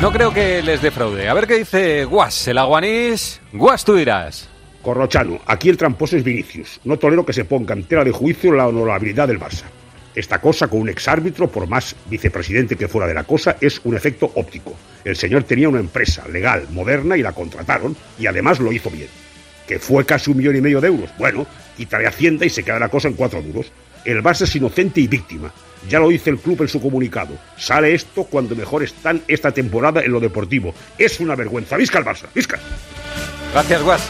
No creo que les defraude. A ver qué dice Guas, el aguanís. Guas, tú dirás. Corrochano, aquí el tramposo es Vinicius. No tolero que se ponga en tela de juicio la honorabilidad del Barça. Esta cosa con un exárbitro, por más vicepresidente que fuera de la cosa, es un efecto óptico. El señor tenía una empresa legal, moderna, y la contrataron, y además lo hizo bien. Que fue casi un millón y medio de euros. Bueno, quitaré Hacienda y se queda la cosa en cuatro duros. El Barça es inocente y víctima. Ya lo dice el club en su comunicado. Sale esto cuando mejor están esta temporada en lo deportivo. Es una vergüenza. ¡Visca el Barça! ¡Visca! Gracias, Guas.